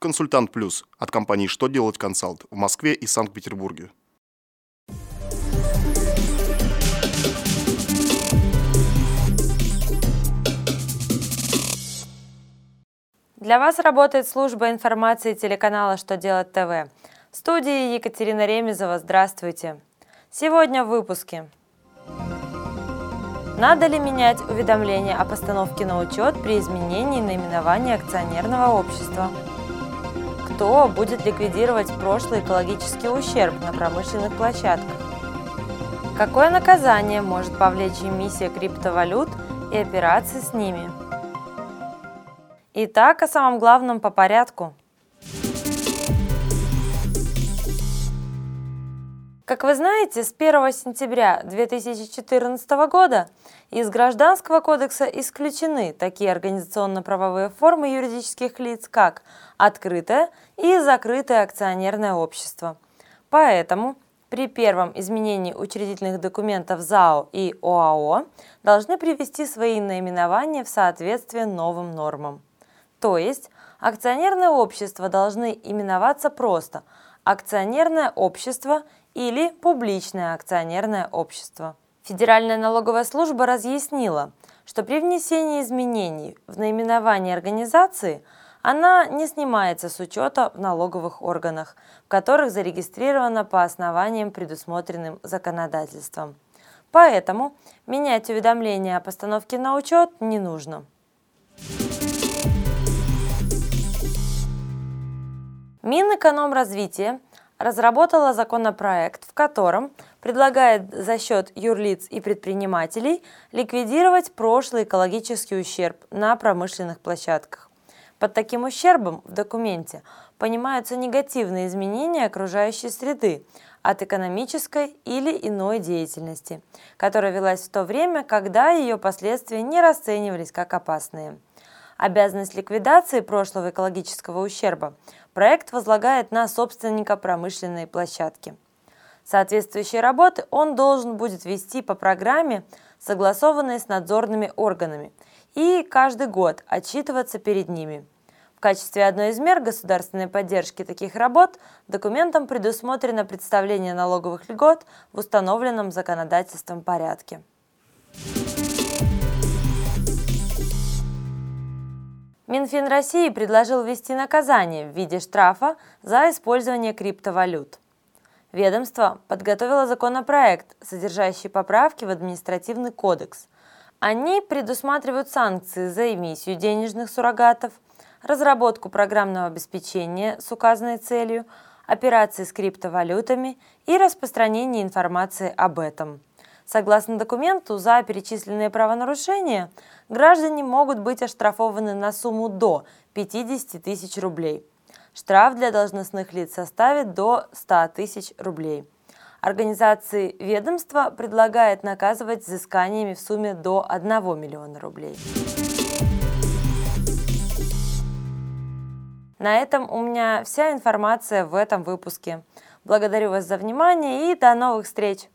Консультант Плюс от компании «Что делать консалт» в Москве и Санкт-Петербурге. Для вас работает служба информации телеканала «Что делать ТВ». В студии Екатерина Ремезова. Здравствуйте. Сегодня в выпуске. Надо ли менять уведомление о постановке на учет при изменении наименования акционерного общества? Кто будет ликвидировать прошлый экологический ущерб на промышленных площадках? Какое наказание может повлечь эмиссия криптовалют и операции с ними? Итак, о самом главном по порядку. Как вы знаете, с 1 сентября 2014 года из Гражданского кодекса исключены такие организационно-правовые формы юридических лиц, как открытое и закрытое акционерное общество. Поэтому при первом изменении учредительных документов ЗАО и ОАО должны привести свои наименования в соответствие новым нормам. То есть акционерные общества должны именоваться просто акционерное общество или публичное акционерное общество. Федеральная налоговая служба разъяснила, что при внесении изменений в наименование организации она не снимается с учета в налоговых органах, в которых зарегистрирована по основаниям, предусмотренным законодательством. Поэтому менять уведомления о постановке на учет не нужно. Минэкономразвития разработала законопроект, в котором предлагает за счет юрлиц и предпринимателей ликвидировать прошлый экологический ущерб на промышленных площадках. Под таким ущербом в документе понимаются негативные изменения окружающей среды от экономической или иной деятельности, которая велась в то время, когда ее последствия не расценивались как опасные. Обязанность ликвидации прошлого экологического ущерба проект возлагает на собственника промышленной площадки. Соответствующие работы он должен будет вести по программе, согласованной с надзорными органами, и каждый год отчитываться перед ними. В качестве одной из мер государственной поддержки таких работ документом предусмотрено представление налоговых льгот в установленном законодательством порядке. Минфин России предложил ввести наказание в виде штрафа за использование криптовалют. Ведомство подготовило законопроект, содержащий поправки в административный кодекс. Они предусматривают санкции за эмиссию денежных суррогатов, разработку программного обеспечения с указанной целью, операции с криптовалютами и распространение информации об этом. Согласно документу, за перечисленные правонарушения граждане могут быть оштрафованы на сумму до 50 тысяч рублей. Штраф для должностных лиц составит до 100 тысяч рублей. Организации ведомства предлагает наказывать взысканиями в сумме до 1 миллиона рублей. На этом у меня вся информация в этом выпуске. Благодарю вас за внимание и до новых встреч!